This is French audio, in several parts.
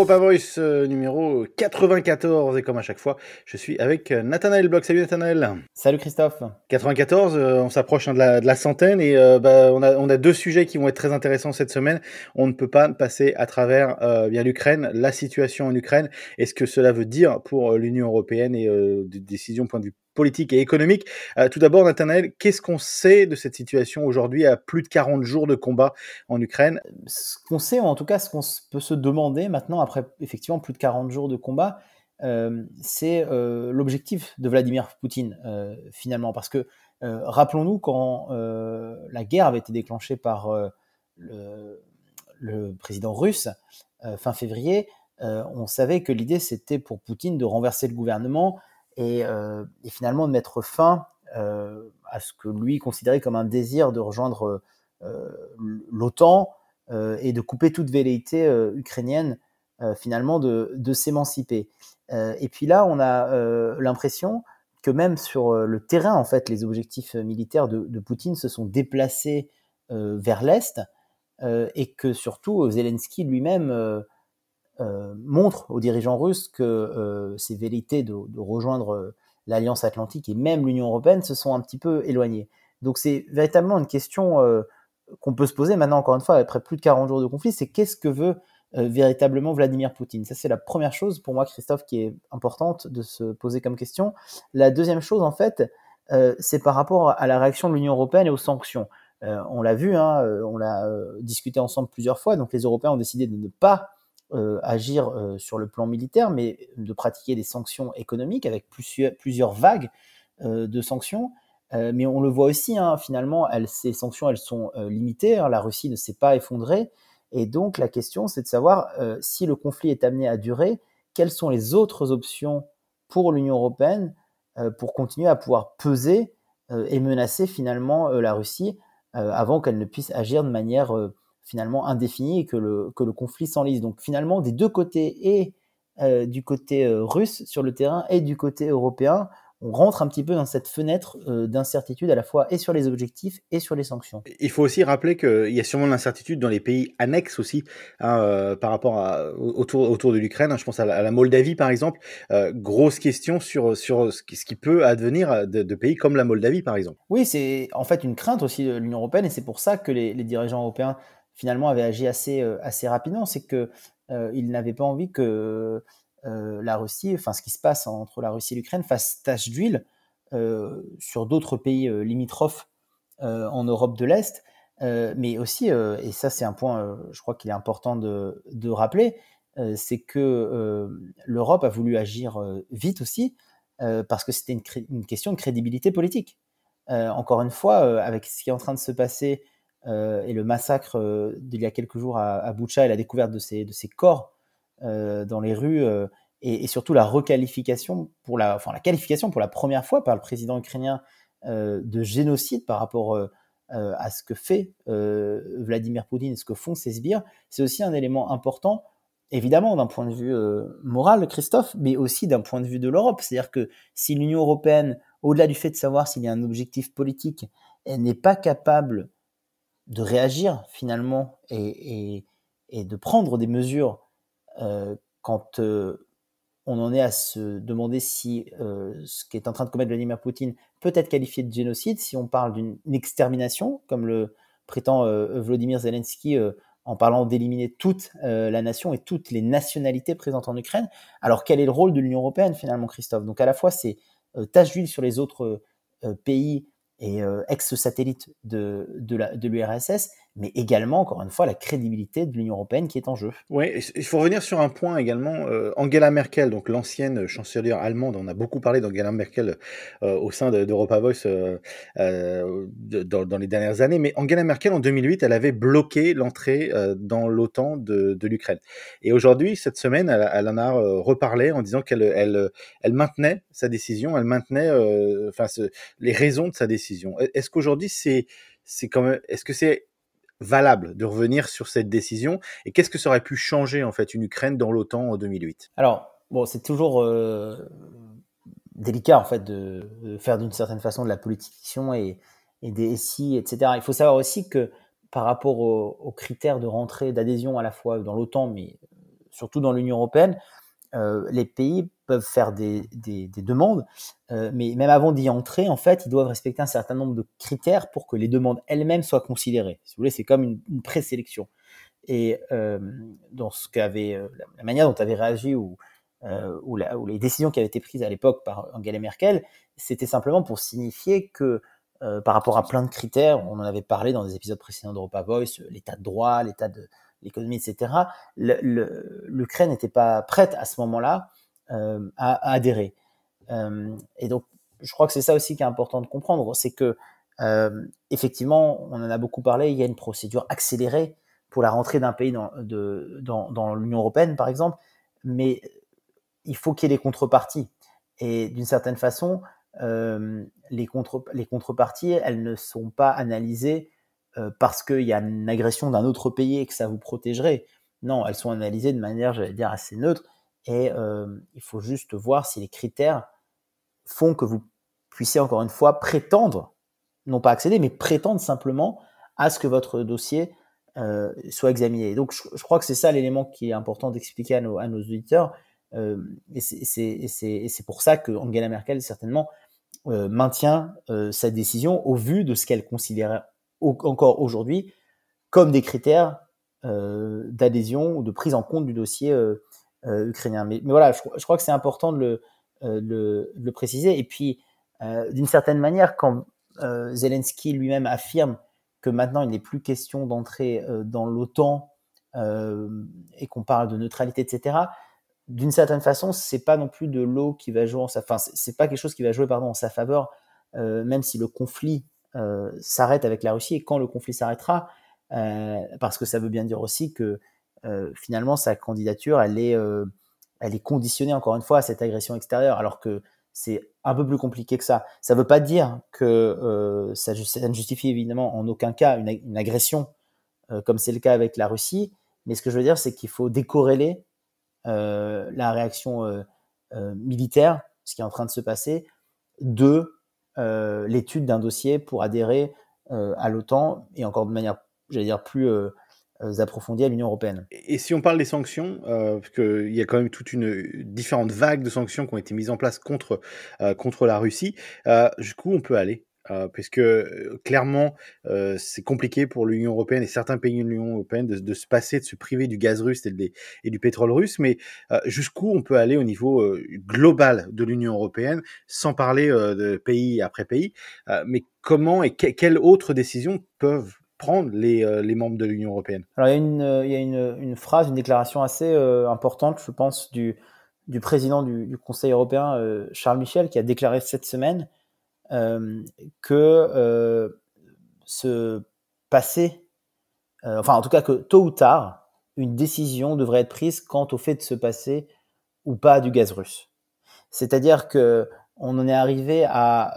Europa Voice euh, numéro 94 et comme à chaque fois, je suis avec euh, Nathanaël Bloch. Salut Nathanaël. Salut Christophe. 94, euh, on s'approche hein, de, la, centaine et bah, on, a, on, a, deux sujets qui vont être très intéressants cette semaine. On ne peut pas passer à travers bien l'Ukraine, la situation en Ukraine et ce que cela veut dire pour l'Union européenne et des décisions point de vue politique et économique. Euh, tout d'abord, Nathanaël, qu'est-ce qu'on sait de cette situation aujourd'hui à plus de 40 jours de combat en Ukraine? Ce qu'on sait, ou en tout cas ce qu'on peut se demander maintenant, après effectivement plus de 40 jours de combat, euh, c'est euh, l'objectif de Vladimir Poutine, finalement. Parce que, rappelons-nous, quand la guerre avait été déclenchée par le, le, président russe fin février, on savait que l'idée c'était pour Poutine de renverser le gouvernement euh, et, finalement de mettre fin euh, à ce que lui considérait comme un désir de rejoindre euh, l'OTAN et de couper toute velléité ukrainienne finalement de, s'émanciper. et puis là, on a l'impression que même sur le terrain, en fait, les objectifs militaires de, de Poutine se sont déplacés vers l'est et que surtout Zelensky lui-même euh, montre aux dirigeants russes que euh, ces velléités de, rejoindre euh, l'Alliance Atlantique et même l'Union Européenne se sont un petit peu éloignées. Donc c'est véritablement une question qu'on peut se poser maintenant, encore une fois, après plus de 40 jours de conflit, c'est qu'est-ce que veut véritablement Vladimir Poutine? Ça, c'est la première chose pour moi, Christophe, qui est importante de se poser comme question. La deuxième chose, en fait, c'est par rapport à la réaction de l'Union européenne et aux sanctions. on l'a vu, hein, on l'a discuté ensemble plusieurs fois, donc les Européens ont décidé de ne pas euh, agir euh, sur le plan militaire, mais de pratiquer des sanctions économiques avec plusieurs, vagues euh, de sanctions. mais on le voit aussi, hein, finalement, ces sanctions, elles sont limitées. Hein. la Russie ne s'est pas effondrée. Et donc, la question, c'est de savoir si le conflit est amené à durer, quelles sont les autres options pour l'Union européenne pour continuer à pouvoir peser et menacer finalement la Russie avant qu'elle ne puisse agir de manière finalement indéfini et que le, que le conflit s'enlise. Donc finalement, des deux côtés, et euh, du côté euh, russe sur le terrain et du côté européen, on rentre un petit peu dans cette fenêtre euh, d'incertitude à la fois et sur les objectifs et sur les sanctions. Il faut aussi rappeler qu'il y a sûrement l'incertitude dans les pays annexes aussi hein, par rapport à, autour, autour de l'Ukraine. Je pense à la, Moldavie par exemple. grosse question sur, sur ce qui peut advenir de, pays comme la Moldavie par exemple. Oui, c'est en fait une crainte aussi de l'Union européenne et c'est pour ça que les, les dirigeants européens finalement avait agi assez, euh, assez rapidement, c'est que euh, il n'avait pas envie que euh, la Russie, enfin ce qui se passe entre la Russie et l'Ukraine, fasse tache d'huile sur d'autres pays limitrophes en Europe de l'Est. mais aussi, et ça c'est un point, je crois qu'il est important de, de rappeler, c'est que l'Europe a voulu agir vite aussi, parce que c'était une, question de crédibilité politique. encore une fois, avec ce qui est en train de se passer et le massacre euh, d'il y a quelques jours à, à et la découverte de ces, corps euh, dans les rues et, surtout la requalification pour la, enfin la qualification pour la première fois par le président ukrainien de génocide par rapport à ce que fait Vladimir Poutine et ce que font ces sbires, c'est aussi un élément important évidemment d'un point de vue moral, Christophe, mais aussi d'un point de vue de l'Europe. C'est-à-dire que si l'Union européenne, au-delà du fait de savoir s'il y a un objectif politique, elle n'est pas capable de réagir finalement et, de prendre des mesures euh, quand euh, on en est à se demander si euh, ce qui est en train de commettre Vladimir Poutine peut être qualifié de génocide, si on parle d'une extermination, comme le prétend Vladimir Zelensky en parlant d'éliminer toute la nation et toutes les nationalités présentes en Ukraine. Alors quel est le rôle de l'Union européenne finalement, Christophe? Donc à la fois c'est tâche d'huile sur les autres pays et euh, ex-satellite de, de l'URSS, mais également, encore une fois, la crédibilité de l'Union européenne qui est en jeu. Oui, il faut revenir sur un point également. Euh, Angela Merkel, donc l'ancienne chancelière allemande, on a beaucoup parlé d'Angela Merkel euh, au sein d'Europa Voice dans, les dernières années, mais Angela Merkel, en 2008, elle avait bloqué l'entrée dans l'OTAN de, de l'Ukraine. Et aujourd'hui, cette semaine, elle, en a reparlé en disant qu'elle elle, maintenait sa décision, elle maintenait enfin, les raisons de sa décision est-ce qu'aujourd'hui c'est c'est quand est-ce que c'est valable de revenir sur cette décision et qu'est-ce que ça aurait pu changer en fait une Ukraine dans l'OTAN en 2008 Alors bon, c'est toujours euh, délicat en fait de, faire d'une certaine façon de la politisation et, et des SI, etc. Il faut savoir aussi que par rapport aux, critères de rentrée, d'adhésion à la fois dans l'OTAN, mais surtout dans l'Union européenne, les pays peuvent faire des, des, demandes, mais même avant d'y entrer, en fait, ils doivent respecter un certain nombre de critères pour que les demandes elles-mêmes soient considérées. Si vous voulez, c'est comme une, présélection. Et dans ce qu'avait la manière dont avait réagi ou, ou, les décisions qui avaient été prises à l'époque par Angela Merkel, c'était simplement pour signifier que par rapport à plein de critères, on en avait parlé dans des épisodes précédents d'Europa Voice, l'état de droit, l'état de l'économie, etc. L'Ukraine n'était pas prête à ce moment-là à, à, adhérer. et donc, je crois que c'est ça aussi qui est important de comprendre, c'est que effectivement, on en a beaucoup parlé, il y a une procédure accélérée pour la rentrée d'un pays dans, dans, l'Union européenne, par exemple, mais il faut qu'il y ait des contreparties. Et d'une certaine façon, euh, les, contre, les contreparties, elles ne sont pas analysées euh, parce qu'il y a une agression d'un autre pays et que ça vous protégerait. Non, elles sont analysées de manière, j'allais dire, assez neutre. Et euh, il faut juste voir si les critères font que vous puissiez encore une fois prétendre, non pas accéder, mais prétendre simplement à ce que votre dossier euh, soit examiné. Donc je, crois que c'est ça l'élément qui est important d'expliquer à nos, auditeurs. Euh, et c'est pour ça que Angela Merkel certainement euh, maintient euh, sa décision au vu de ce qu'elle encore aujourd'hui comme des critères euh, d'adhésion ou de prise en compte du dossier euh, ukrainien. Mais, voilà, je, crois que c'est important de le, préciser. Et puis, d'une certaine manière, quand Zelensky lui-même affirme que maintenant il n'est plus question d'entrer euh, dans l'OTAN euh, et qu'on parle de neutralité, etc. D'une certaine façon, c'est pas non plus de l'eau qui va jouer en sa, c'est pas quelque chose qui va jouer pardon en sa faveur, euh, même si le conflit s'arrête avec la Russie et quand le conflit s'arrêtera, parce que ça veut bien dire aussi que finalement sa candidature, elle est, elle est conditionnée encore une fois à cette agression extérieure, alors que c'est un peu plus compliqué que ça. Ça ne veut pas dire que euh, ça, ne justifie évidemment en aucun cas une, agression, euh, comme c'est le cas avec la Russie. Mais ce que je veux dire, c'est qu'il faut décorréler euh, la réaction militaire, ce qui est en train de se passer, de l'étude d'un dossier pour adhérer à l'OTAN et encore de manière, j'allais dire, plus euh, approfondies à l'Union européenne. Et si on parle des sanctions, euh, parce qu'il y a quand même toute une différentes vagues de sanctions qui ont été mises en place contre euh, contre la Russie, euh, jusqu'où on peut aller? Euh, parce que euh, clairement, c'est compliqué pour l'Union européenne et certains pays de l'Union européenne de, se passer, de se priver du gaz russe et, du pétrole russe. Mais jusqu'où on peut aller au niveau global de l'Union européenne, sans parler de pays après pays? mais comment et que, quelles autres décisions peuvent prendre les, membres de l'Union européenne? Alors il y a, une, phrase, une déclaration assez importante, je pense, du, président du, Conseil européen, Charles Michel, qui a déclaré cette semaine que euh, ce passé, enfin en tout cas que tôt ou tard, une décision devrait être prise quant au fait de se passer ou pas du gaz russe. C'est-à-dire que on en est arrivé à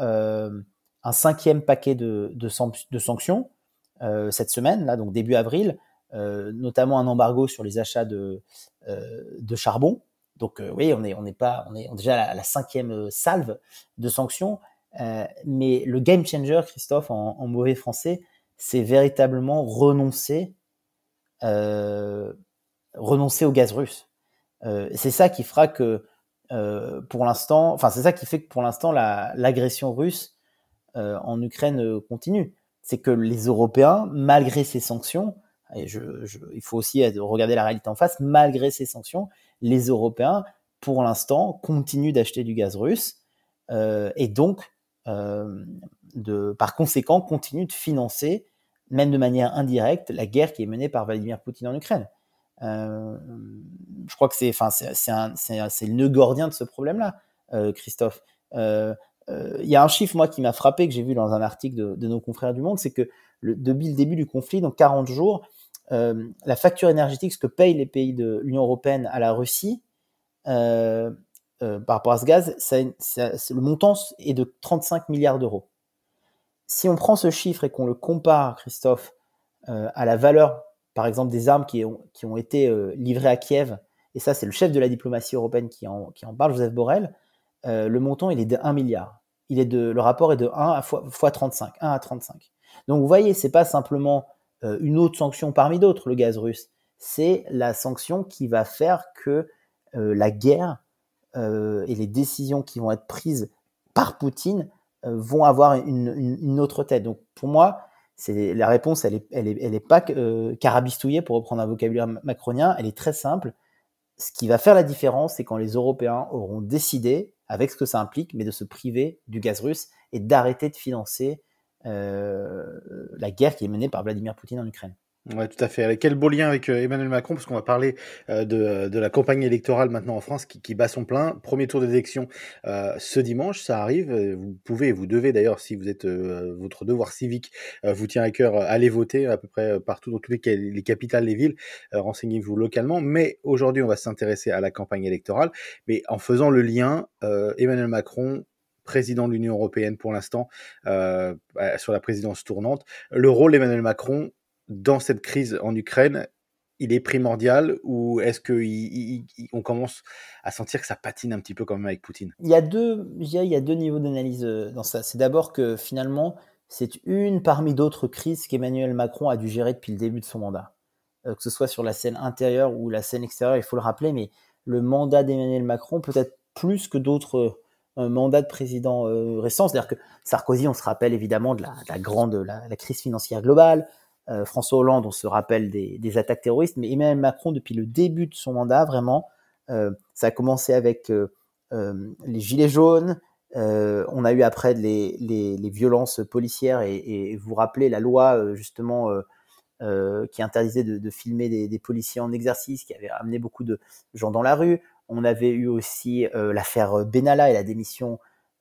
un cinquième paquet de, sanctions euh, cette semaine, là, donc début avril, euh, notamment un embargo sur les achats de, euh, de charbon. Donc oui, on est, on est pas, on est déjà à la, cinquième salve de sanctions. Mais le game changer, Christophe, en, mauvais français, c'est véritablement renoncer, renoncer au gaz russe. c'est ça qui fera que, pour l'instant, enfin c'est ça qui fait que pour l'instant l'agression russe en Ukraine continue c'est que les Européens, malgré ces sanctions, il faut aussi regarder la réalité en face, malgré ces sanctions, les Européens, pour l'instant, continuent d'acheter du gaz russe euh, et donc, euh, de, par conséquent, continuent de financer, même de manière indirecte, la guerre qui est menée par Vladimir Poutine en Ukraine. Euh, je crois que c'est, c'est le nœud gordien de ce problème-là, euh, Christophe. Euh, euh, il y a un chiffre, moi, qui m'a frappé, que j'ai vu dans un article de, nos confrères du Monde, c'est que depuis le début du conflit, dans 40 jours, euh, la facture énergétique, ce que payent les pays de l'Union européenne à la Russie, euh, par rapport à ce gaz, le montant est de 35 milliards d'euros. Si on prend ce chiffre et qu'on le compare, Christophe, euh, à la valeur, par exemple, des armes qui ont, été euh, livrées à Kiev, et ça, c'est le chef de la diplomatie européenne qui en, parle, Joseph Borrell, le montant il est de 1 milliard. Il est de, le rapport est de 1 à fois, fois 35, 1 à 35. Donc vous voyez, c'est pas simplement une autre sanction parmi d'autres, le gaz russe. c'est la sanction qui va faire que la guerre et les décisions qui vont être prises par Poutine vont avoir une, autre tête. Donc pour moi, c'est la réponse, elle est, elle est, elle pas carabistouillée pour reprendre un vocabulaire macronien. Elle est très simple. Ce qui va faire la différence, c'est quand les Européens auront décidé, avec ce que ça implique, mais de se priver du gaz russe et d'arrêter de financer euh, la guerre qui est menée par Vladimir Poutine en Ukraine. Ouais, tout à fait. Quel beau lien avec euh, Emmanuel Macron, parce qu'on va parler euh, de, de, la campagne électorale maintenant en France qui, bat son plein. Premier tour d'élection euh, ce dimanche, ça arrive. Vous pouvez, vous devez d'ailleurs, si vous êtes votre devoir civique vous tient à cœur, aller voter à peu près partout dans toutes les, les capitales, les villes. Renseignez-vous localement. Mais aujourd'hui, on va s'intéresser à la campagne électorale, mais en faisant le lien Emmanuel Macron président de l'Union européenne pour l'instant, euh, bah, sur la présidence tournante. Le rôle d'Emmanuel Macron dans cette crise en Ukraine, il est primordial ou est-ce qu'on commence à sentir que ça patine un petit peu quand même avec Poutine? Il y, a deux, il y a deux niveaux d'analyse euh, dans ça. C'est d'abord que finalement, c'est une parmi d'autres crises qu'Emmanuel Macron a dû gérer depuis le début de son mandat. Euh, que ce soit sur la scène intérieure ou la scène extérieure, il faut le rappeler, mais le mandat d'Emmanuel Macron, peut-être plus que d'autres un mandat de président euh, récent. C'est-à-dire que Sarkozy, on se rappelle évidemment de la, grande la, crise financière globale. Euh, François Hollande, on se rappelle des, attaques terroristes. Mais Emmanuel Macron, depuis le début de son mandat, vraiment, euh, ça a commencé avec les gilets jaunes. on a eu après les, violences policières et, vous rappelez la loi justement qui interdisait de, filmer des, policiers en exercice, qui avait amené beaucoup de gens dans la rue. On avait eu aussi euh, l'affaire Benalla et la démission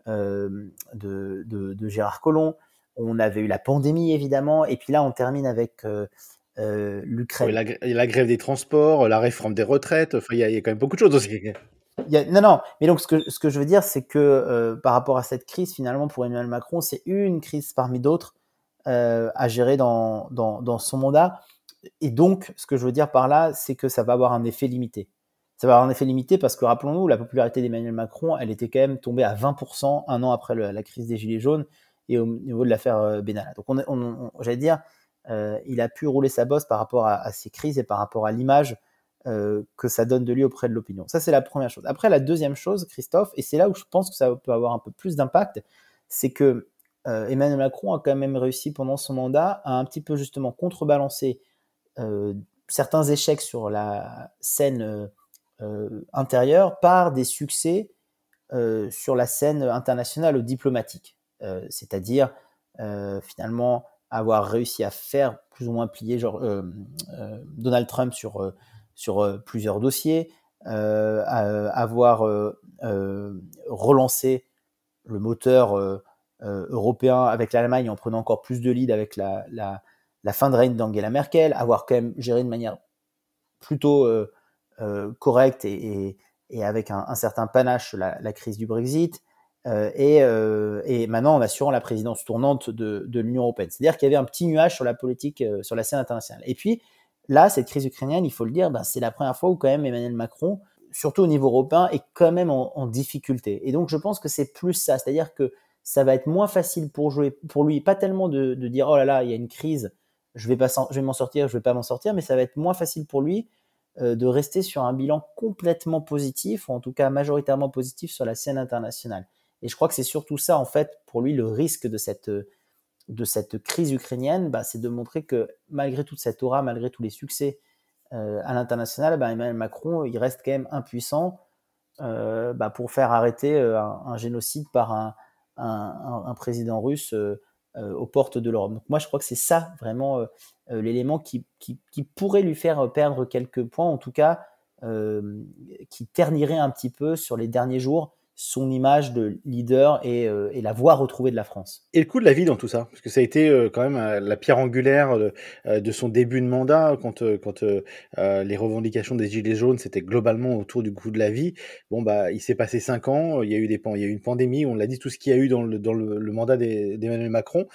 euh, de, Gérard Collomb. On avait eu la pandémie, évidemment. Et puis là, on termine avec euh, l'Ukraine. la, grève des transports, la réforme des retraites. il y, a quand même beaucoup de choses aussi. non, non, mais donc ce que, ce que je veux dire, c'est que par rapport à cette crise, finalement, pour Emmanuel Macron, c'est une crise parmi d'autres à gérer dans, dans, son mandat. Et donc, ce que je veux dire par là, c'est que ça va avoir un effet limité ça va avoir un effet limité parce que rappelons-nous, la popularité d'Emmanuel Macron, elle était quand même tombée à 20% un an après la crise des Gilets jaunes et au niveau de l'affaire euh, Benalla. Donc, on, j'allais dire, euh, il a pu rouler sa bosse par rapport à, ces crises et par rapport à l'image euh, que ça donne de lui auprès de l'opinion. Ça, c'est la première chose. Après, la deuxième chose, Christophe, et c'est là où je pense que ça peut avoir un peu plus d'impact, c'est que Emmanuel Macron a quand même réussi pendant son mandat à un petit peu justement contrebalancer certains échecs sur la scène intérieure par des succès sur la scène internationale ou diplomatique. Euh, c'est-à-dire finalement avoir réussi à faire plus ou moins plier genre, Donald Trump sur, plusieurs dossiers, avoir relancé le moteur européen avec l'Allemagne en prenant encore plus de lead avec la, fin de règne d'Angela Merkel, avoir quand même géré de manière plutôt euh, correcte et, avec un, certain panache la, crise du Brexit. Euh, euh, et, maintenant en assurant la présidence tournante de, l'Union européenne. C'est-à-dire qu'il y avait un petit nuage sur la politique, sur la scène internationale. Et puis là, cette crise ukrainienne, il faut le dire, bah, c'est la première fois où quand même Emmanuel Macron, surtout au niveau européen, est quand même en, difficulté. Et donc je pense que c'est plus ça, c'est-à-dire que ça va être moins facile pour jouer, pour lui, pas tellement de, dire oh là là, il y a une crise, je vais pas, je vais m'en sortir, je vais pas m'en sortir, mais ça va être moins facile pour lui euh, de rester sur un bilan complètement positif, ou en tout cas majoritairement positif sur la scène internationale. Et je crois que c'est surtout ça, en fait, pour lui, le risque de cette, de cette crise ukrainienne, bah, c'est de montrer que malgré toute cette aura, malgré tous les succès euh, à l'international, bah, Emmanuel Macron, il reste quand même impuissant euh, bah, pour faire arrêter un, génocide par un, un président russe euh, aux portes de l'Europe. Donc moi, je crois que c'est ça vraiment euh, euh, l'élément qui, qui, pourrait lui faire perdre quelques points, en tout cas, qui ternirait un petit peu sur les derniers jours son image de leader et, et, la voix retrouvée de la France. Et le coût de la vie dans tout ça, parce que ça a été quand même la pierre angulaire de, son début de mandat, quand, quand les revendications des Gilets jaunes, c'était globalement autour du coût de la vie. Bon, bah, il s'est passé cinq ans, il y a eu, des, il y a eu une pandémie, on l'a dit, tout ce qu'il y a eu dans le, dans le, mandat d'Emmanuel Macron.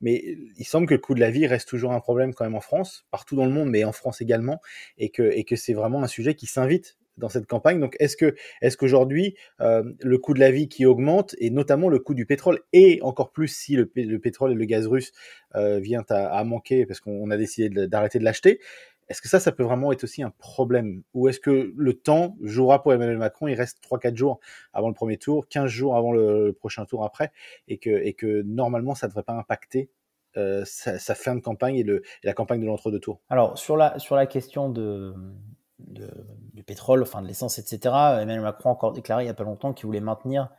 Mais il semble que le coût de la vie reste toujours un problème quand même en France, partout dans le monde, mais en France également, et que, et que c'est vraiment un sujet qui s'invite dans cette campagne. Donc, est-ce que, est-ce qu'aujourd'hui, euh, le coût de la vie qui augmente, et notamment le coût du pétrole, et encore plus si le, pétrole et le gaz russe euh, vient à, manquer parce qu'on a décidé d'arrêter de l'acheter, Est-ce que ça, ça peut vraiment être aussi un problème? Ou est-ce que le temps jouera pour Emmanuel Macron Il reste 3-4 jours avant le premier tour, 15 jours avant le, prochain tour après, et que, et que normalement, ça ne devrait pas impacter euh, sa, fin de campagne et, le, la campagne de l'entre-deux tours Alors, sur la, sur la question de, du pétrole, enfin de l'essence, etc., Emmanuel Macron a encore déclaré il n'y a pas longtemps qu'il voulait maintenir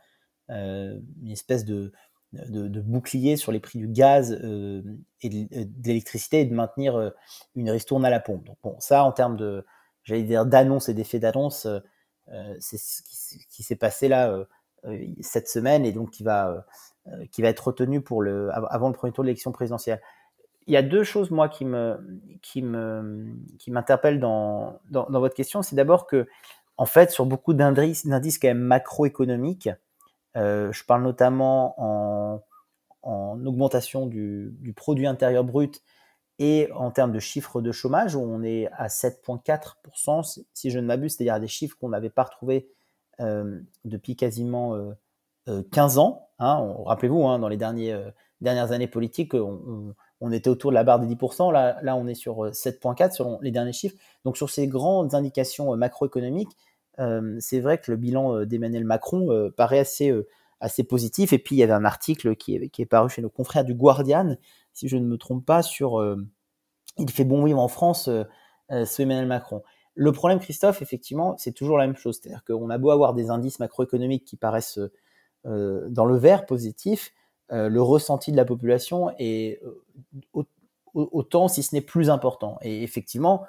euh, une espèce de, de, bouclier sur les prix du gaz euh, et de, l'électricité et de maintenir euh, une ristourne à la pompe. Donc bon, ça en termes de, j'allais dire d'annonce et d'effet d'annonce, c'est ce qui, s'est passé là cette semaine et donc qui va qui va être retenu pour le avant le premier tour de l'élection présidentielle. Il y a deux choses moi qui me qui me qui m'interpellent dans, dans, votre question, c'est d'abord que en fait sur beaucoup d'indices d'indices quand même macroéconomiques euh, je parle notamment en, augmentation du, produit intérieur brut et en termes de chiffres de chômage, où on est à 7,4%, si je ne m'abuse, c'est-à-dire des chiffres qu'on n'avait pas retrouvés euh, depuis quasiment 15 euh, ans. Hein. Rappelez-vous, hein, dans les dernières années politiques, on, était autour de la barre des 10%. Là, là on est sur 7,4 selon les derniers chiffres. Donc, sur ces grandes indications macroéconomiques, euh, c'est vrai que le bilan euh, d'Emmanuel Macron euh, paraît assez, assez positif. Et puis, il y avait un article qui est, qui est paru chez nos confrères du Guardian, si je ne me trompe pas, sur Il fait bon vivre en France, ce Emmanuel Macron. Le problème, Christophe, effectivement, c'est toujours la même chose. C'est-à-dire qu'on a beau avoir des indices macroéconomiques qui paraissent dans le vert positif, le ressenti de la population est autant, si ce n'est plus important. Et effectivement,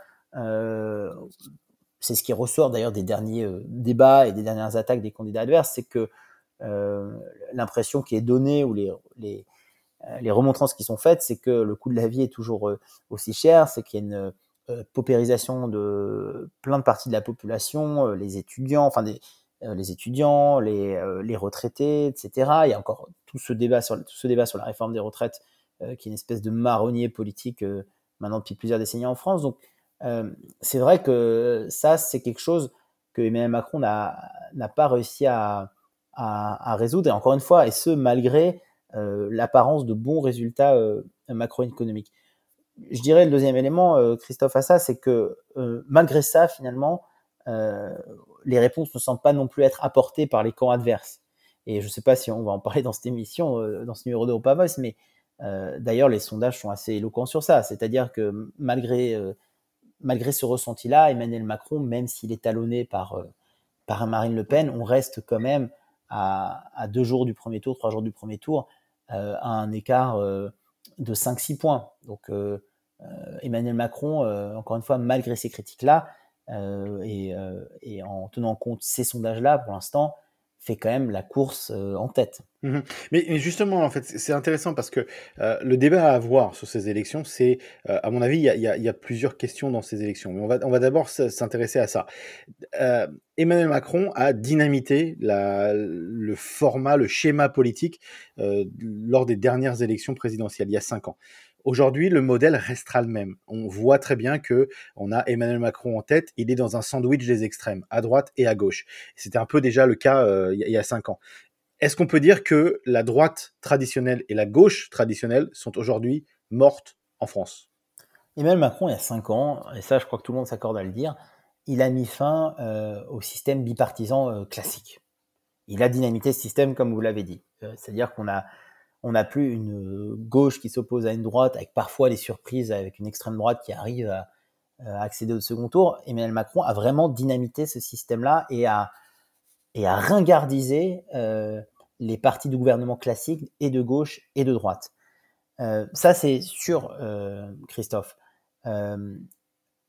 c'est ce qui ressort d'ailleurs des derniers euh, débats et des dernières attaques des candidats adverses, c'est que euh, l'impression qui est donnée ou les, les, euh, les, remontrances qui sont faites, c'est que le coût de la vie est toujours aussi cher, c'est qu'il y a une paupérisation de plein de parties de la population, les étudiants, enfin des, les étudiants, les, les, retraités, etc. Il y a encore tout ce débat sur, tout ce débat sur la réforme des retraites qui est une espèce de marronnier politique maintenant depuis plusieurs décennies en France. Donc euh, c'est vrai que ça, c'est quelque chose que Emmanuel Macron n'a pas réussi à, à, résoudre, et encore une fois, et ce, malgré euh, l'apparence de bons résultats euh, macroéconomiques. Je dirais le deuxième élément, Christophe, à ça, c'est que malgré ça, finalement, les réponses ne semblent pas non plus être apportées par les camps adverses. Et je ne sais pas si on va en parler dans cette émission, dans ce numéro de Voice, mais d'ailleurs, les sondages sont assez éloquents sur ça. C'est-à-dire que malgré malgré ce ressenti-là, Emmanuel Macron, même s'il est talonné par, euh, par Marine Le Pen, on reste quand même à, deux jours du premier tour, trois jours du premier tour, euh, à un écart euh, de 5-6 points. Donc Emmanuel Macron, encore une fois, malgré ces critiques-là, et, et, en tenant compte ces sondages-là, pour l'instant, fait quand même la course euh, en tête. Mmh mais, justement, en fait, c'est intéressant parce que euh, le débat à avoir sur ces élections, c'est, euh, à mon avis, il y a, plusieurs questions dans ces élections. Mais on va, d'abord s'intéresser à ça. Emmanuel Macron a dynamité le format, le schéma politique lors des dernières élections présidentielles, il y a cinq ans. Aujourd'hui, le modèle restera le même. On voit très bien que on a Emmanuel Macron en tête. Il est dans un sandwich des extrêmes, à droite et à gauche. C'était un peu déjà le cas euh, il y a cinq ans. Est-ce qu'on peut dire que la droite traditionnelle et la gauche traditionnelle sont aujourd'hui mortes en France? Emmanuel Macron, il y a cinq ans, et ça, je crois que tout le monde s'accorde à le dire, il a mis fin euh, au système bipartisan euh, classique. Il a dynamité ce système, comme vous l'avez dit. C'est-à-dire qu'on a on n'a plus une gauche qui s'oppose à une droite, avec parfois des surprises, avec une extrême droite qui arrive à, accéder au second tour. Emmanuel Macron a vraiment dynamité ce système-là et a, et a ringardisé euh, les partis du gouvernement classique et de gauche et de droite. Euh, ça, c'est sûr, euh, Christophe.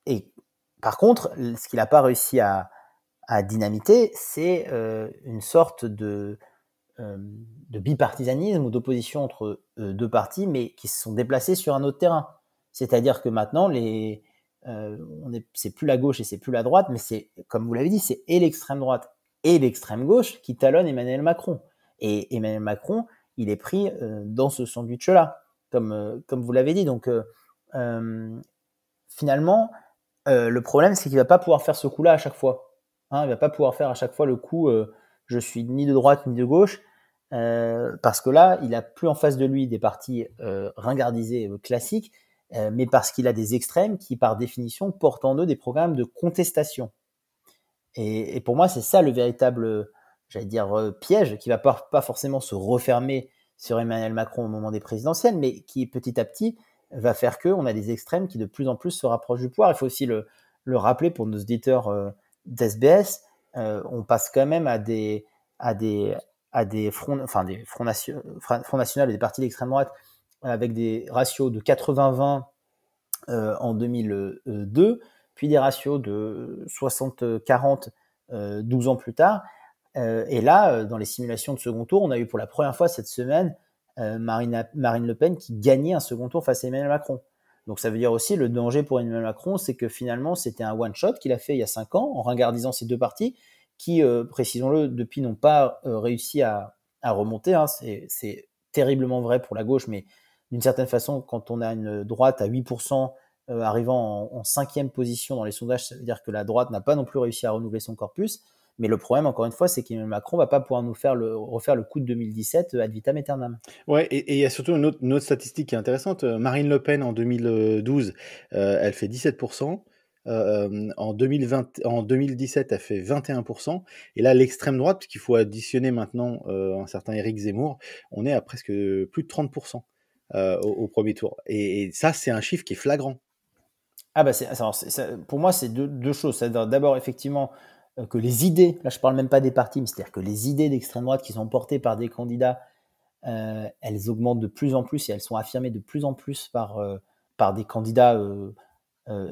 et par contre, ce qu'il n'a pas réussi à, dynamiter, c'est une sorte de euh, de bipartisanisme ou d'opposition entre euh, deux partis, mais qui se sont déplacés sur un autre terrain. C'est-à-dire que maintenant, euh, c'est plus la gauche et c'est plus la droite, mais c'est, comme vous l'avez dit, c'est et l'extrême droite et l'extrême gauche qui talonnent Emmanuel Macron. Et Emmanuel Macron, il est pris dans ce sandwich-là, comme, comme vous l'avez dit. Donc, finalement, le problème, c'est qu'il va pas pouvoir faire ce coup-là à chaque fois. Hein, il va pas pouvoir faire à chaque fois le coup je suis ni de droite ni de gauche. Euh, parce que là, il a plus en face de lui des partis euh, ringardisés euh, classiques, mais parce qu'il a des extrêmes qui, par définition, portent en eux des programmes de contestation. Et, pour moi, c'est ça le véritable, j'allais dire, piège, qui va pas, forcément se refermer sur Emmanuel Macron au moment des présidentielles, mais qui petit à petit va faire que on a des extrêmes qui de plus en plus se rapprochent du pouvoir. Il faut aussi le, le rappeler pour nos auditeurs euh, d'SBS, euh, on passe quand même à des, à des, à des fronts, enfin des fronts, nationaux et des partis d'extrême droite avec des ratios de 80-20 euh, en 2002, puis des ratios de 60-40 12 ans plus tard. et là, dans les simulations de second tour, on a eu pour la première fois cette semaine Marine, Marine Le Pen qui gagnait un second tour face à Emmanuel Macron. Donc ça veut dire aussi le danger pour Emmanuel Macron, c'est que finalement c'était un one-shot qu'il a fait il y a cinq ans en regardisant ces deux partis qui, euh, précisons-le, depuis n'ont pas euh, réussi à, remonter. Hein. C'est terriblement vrai pour la gauche, mais d'une certaine façon, quand on a une droite à 8% euh, arrivant en, cinquième position dans les sondages, ça veut dire que la droite n'a pas non plus réussi à renouveler son corpus. Mais le problème, encore une fois, c'est qu'Emmanuel Macron va pas pouvoir nous faire refaire le coup de 2017 ad vitam aeternam. Ouais, et il y a surtout une autre, statistique qui est intéressante. Marine Le Pen en 2012, euh, elle fait 17%. Euh, en, 2020, en 2017, elle fait 21%. Et là, l'extrême droite, puisqu'il faut additionner maintenant euh, un certain Éric Zemmour, on est à presque plus de 30% au, premier tour. Et, ça, c'est un chiffre qui est flagrant. Ah bah pour moi, c'est deux, choses. D'abord, effectivement, euh, que les idées, là je parle même pas des partis, mais c'est-à-dire que les idées d'extrême droite qui sont portées par des candidats, euh, elles augmentent de plus en plus et elles sont affirmées de plus en plus par, euh, par des candidats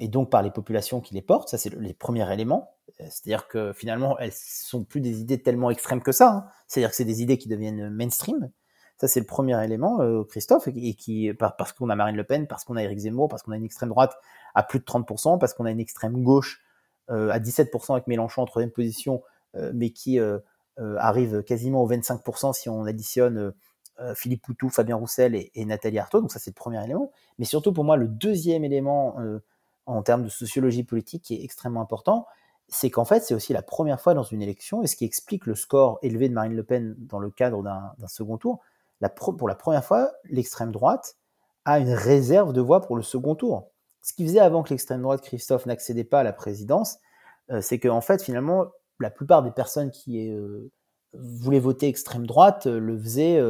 et donc par les populations qui les portent. Ça, c'est les premiers éléments. C'est-à-dire que finalement, elles sont plus des idées tellement extrêmes que ça. Hein. C'est-à-dire que c'est des idées qui deviennent mainstream. Ça, c'est le premier élément, Christophe, et qui, parce qu'on a Marine Le Pen, parce qu'on a Éric Zemmour, parce qu'on a une extrême droite à plus de 30%, parce qu'on a une extrême gauche euh, à 17% avec Mélenchon en troisième position, euh, mais qui euh, arrive quasiment au 25% si on additionne Philippe Poutou, Fabien Roussel et, Nathalie Arthaud. Donc ça, c'est le premier élément. Mais surtout, pour moi, le deuxième élément en termes de sociologie politique qui est extrêmement important, c'est qu'en fait, c'est aussi la première fois dans une élection, et ce qui explique le score élevé de Marine Le Pen dans le cadre d'un second tour, pour la première fois, l'extrême droite a une réserve de voix pour le second tour. Ce qui faisait avant que l'extrême droite, Christophe, n'accédait pas à la présidence, euh, c'est qu'en fait, finalement, la plupart des personnes qui euh, voulaient voter extrême droite euh, le faisaient,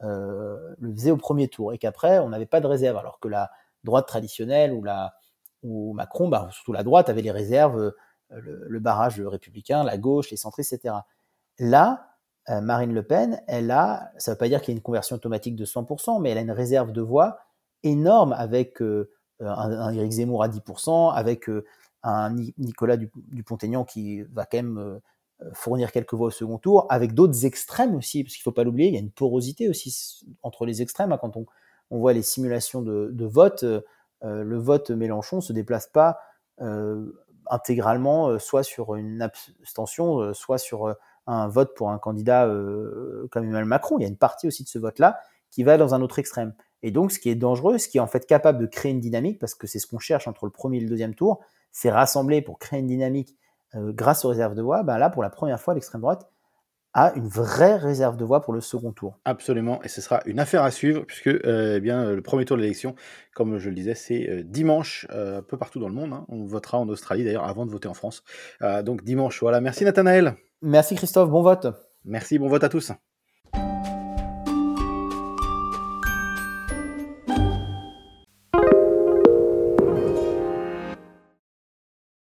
le faisaient au premier tour et qu'après, on n'avait pas de réserve, alors que la droite traditionnelle ou, la, ou Macron, bah, surtout la droite, avait les réserves, le, barrage républicain, la gauche, les centristes, etc. Là, Marine Le Pen, elle a, ça ne veut pas dire qu'il y a une conversion automatique de 100%, mais elle a une réserve de voix énorme avec un, un Éric Zemmour à 10%, avec euh, un Nicolas Dupont-Aignan qui va quand même euh, fournir quelques voix au second tour, avec d'autres extrêmes aussi, parce qu'il ne faut pas l'oublier, il y a une porosité aussi entre les extrêmes. Hein, quand on, voit les simulations de, de vote, euh, le vote Mélenchon se déplace pas intégralement, soit sur une abstention, soit sur un vote pour un candidat comme Emmanuel Macron. Il y a une partie aussi de ce vote-là qui va dans un autre extrême. Et donc, ce qui est dangereux, ce qui est en fait capable de créer une dynamique, parce que c'est ce qu'on cherche entre le premier et le deuxième tour, c'est rassembler pour créer une dynamique euh, grâce aux réserves de voix. Ben là, pour la première fois, l'extrême droite a une vraie réserve de voix pour le second tour. Absolument, et ce sera une affaire à suivre, puisque euh, eh bien, le premier tour de l'élection, comme je le disais, c'est euh, dimanche, un peu partout dans le monde. Hein. On votera en Australie d'ailleurs avant de voter en France. donc dimanche, voilà. Merci Nathanaël. Merci Christophe, bon vote. Merci, bon vote à tous.